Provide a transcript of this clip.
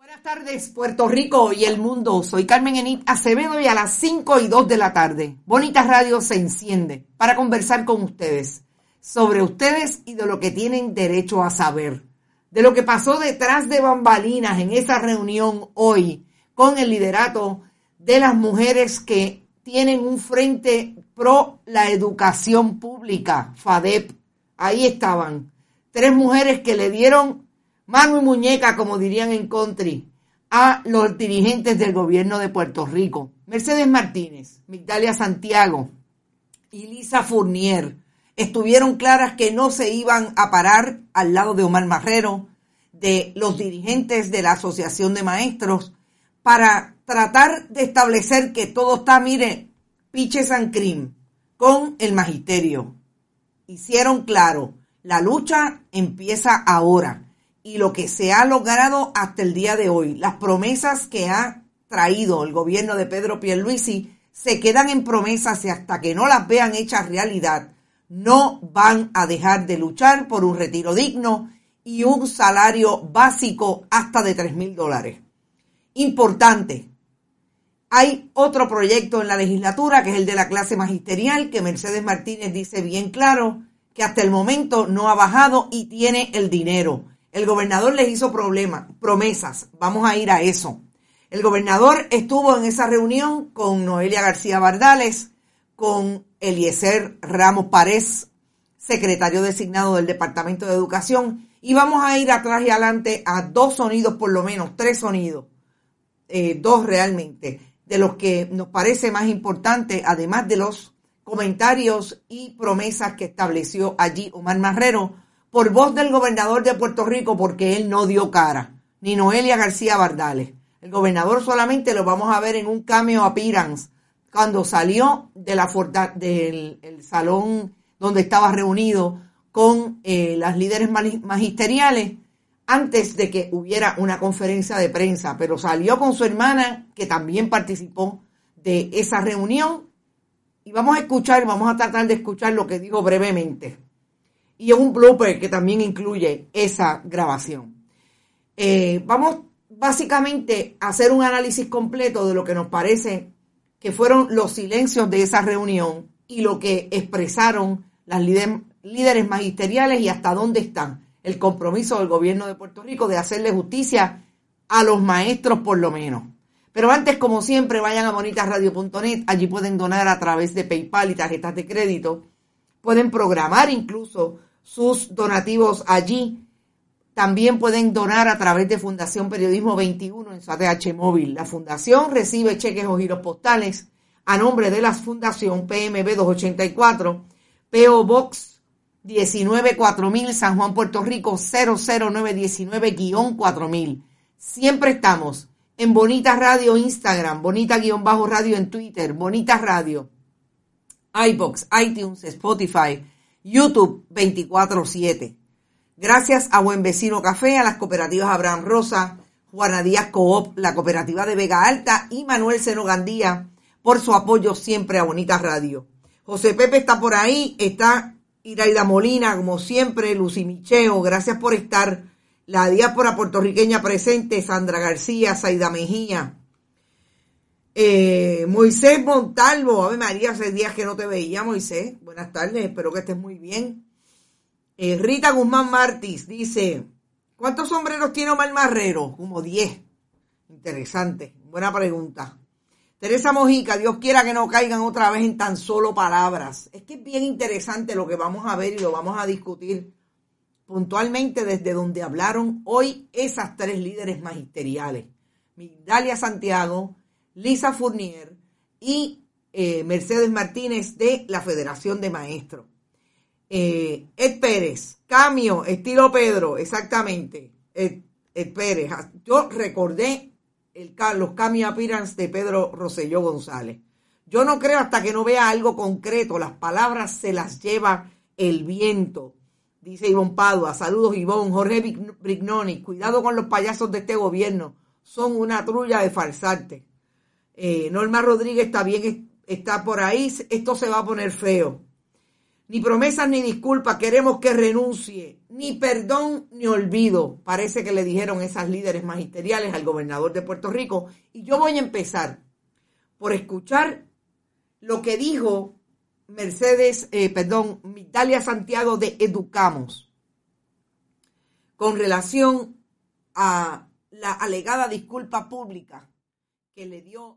Buenas tardes, Puerto Rico y el mundo. Soy Carmen Enit Acevedo y a las 5 y 2 de la tarde, Bonita Radio se enciende para conversar con ustedes sobre ustedes y de lo que tienen derecho a saber. De lo que pasó detrás de bambalinas en esa reunión hoy con el liderato de las mujeres que tienen un frente pro la educación pública, FADEP. Ahí estaban. Tres mujeres que le dieron mano y muñeca, como dirían en country, a los dirigentes del gobierno de Puerto Rico. Mercedes Martínez, Migdalia Santiago y Lisa Fournier estuvieron claras que no se iban a parar al lado de Omar Marrero, de los dirigentes de la Asociación de Maestros, para tratar de establecer que todo está, mire, piche San Crim con el magisterio. Hicieron claro, la lucha empieza ahora y lo que se ha logrado hasta el día de hoy, las promesas que ha traído el gobierno de Pedro Pierluisi, se quedan en promesas y hasta que no las vean hechas realidad, no van a dejar de luchar por un retiro digno y un salario básico hasta de 3 mil dólares. Importante, hay otro proyecto en la legislatura que es el de la clase magisterial que Mercedes Martínez dice bien claro que hasta el momento no ha bajado y tiene el dinero. El gobernador les hizo problemas, promesas. Vamos a ir a eso. El gobernador estuvo en esa reunión con Noelia García Bardales, con Eliezer Ramos Párez, secretario designado del Departamento de Educación, y vamos a ir atrás y adelante a dos sonidos, por lo menos tres sonidos, eh, dos realmente, de los que nos parece más importante, además de los comentarios y promesas que estableció allí Omar Marrero por voz del gobernador de Puerto Rico porque él no dio cara, ni Noelia García Bardales. El gobernador solamente lo vamos a ver en un cameo appearance cuando salió de la del el salón donde estaba reunido con eh, las líderes magisteriales antes de que hubiera una conferencia de prensa, pero salió con su hermana que también participó de esa reunión y vamos a escuchar, vamos a tratar de escuchar lo que dijo brevemente. Y un blooper que también incluye esa grabación. Eh, vamos básicamente a hacer un análisis completo de lo que nos parece que fueron los silencios de esa reunión y lo que expresaron las líderes magisteriales y hasta dónde están el compromiso del gobierno de Puerto Rico de hacerle justicia a los maestros por lo menos. Pero antes, como siempre, vayan a bonitasradio.net, allí pueden donar a través de PayPal y tarjetas de crédito, pueden programar incluso sus donativos allí. También pueden donar a través de Fundación Periodismo 21 en su ATH móvil. La fundación recibe cheques o giros postales a nombre de la Fundación PMB 284, PO Box 194000 San Juan, Puerto Rico 00919-4000. Siempre estamos en Bonita Radio Instagram, Bonita-Radio en Twitter, Bonita Radio, iBox, iTunes, Spotify, YouTube 24-7. Gracias a Buen Vecino Café, a las cooperativas Abraham Rosa, Juana Díaz Coop, la cooperativa de Vega Alta y Manuel Seno Gandía por su apoyo siempre a Bonita Radio. José Pepe está por ahí, está Iraida Molina, como siempre, Lucy Micheo, gracias por estar la diáspora puertorriqueña presente, Sandra García, Saida Mejía, eh, Moisés Montalvo, Ave María, hace días que no te veía, Moisés. Buenas tardes, espero que estés muy bien. Eh, Rita Guzmán Martis dice, ¿cuántos sombreros tiene Omar Marrero? Como 10. Interesante, buena pregunta. Teresa Mojica, Dios quiera que no caigan otra vez en tan solo palabras. Es que es bien interesante lo que vamos a ver y lo vamos a discutir puntualmente desde donde hablaron hoy esas tres líderes magisteriales, Migdalia Santiago, Lisa Fournier y eh, Mercedes Martínez de la Federación de Maestros. Eh, Ed Pérez, Camio, estilo Pedro, exactamente, Ed, Pérez. Yo recordé el, los Camio Appearance de Pedro Rosselló González. Yo no creo hasta que no vea algo concreto, las palabras se las lleva el viento Dice Ivonne Padua, saludos Ivonne, Jorge Brignoni, cuidado con los payasos de este gobierno, son una trulla de falsarte. Eh, Norma Rodríguez también está por ahí, esto se va a poner feo. Ni promesas ni disculpas, queremos que renuncie, ni perdón ni olvido, parece que le dijeron esas líderes magisteriales al gobernador de Puerto Rico. Y yo voy a empezar por escuchar lo que dijo Mercedes, eh, perdón, Italia Santiago de Educamos con relación a la alegada disculpa pública que le dio.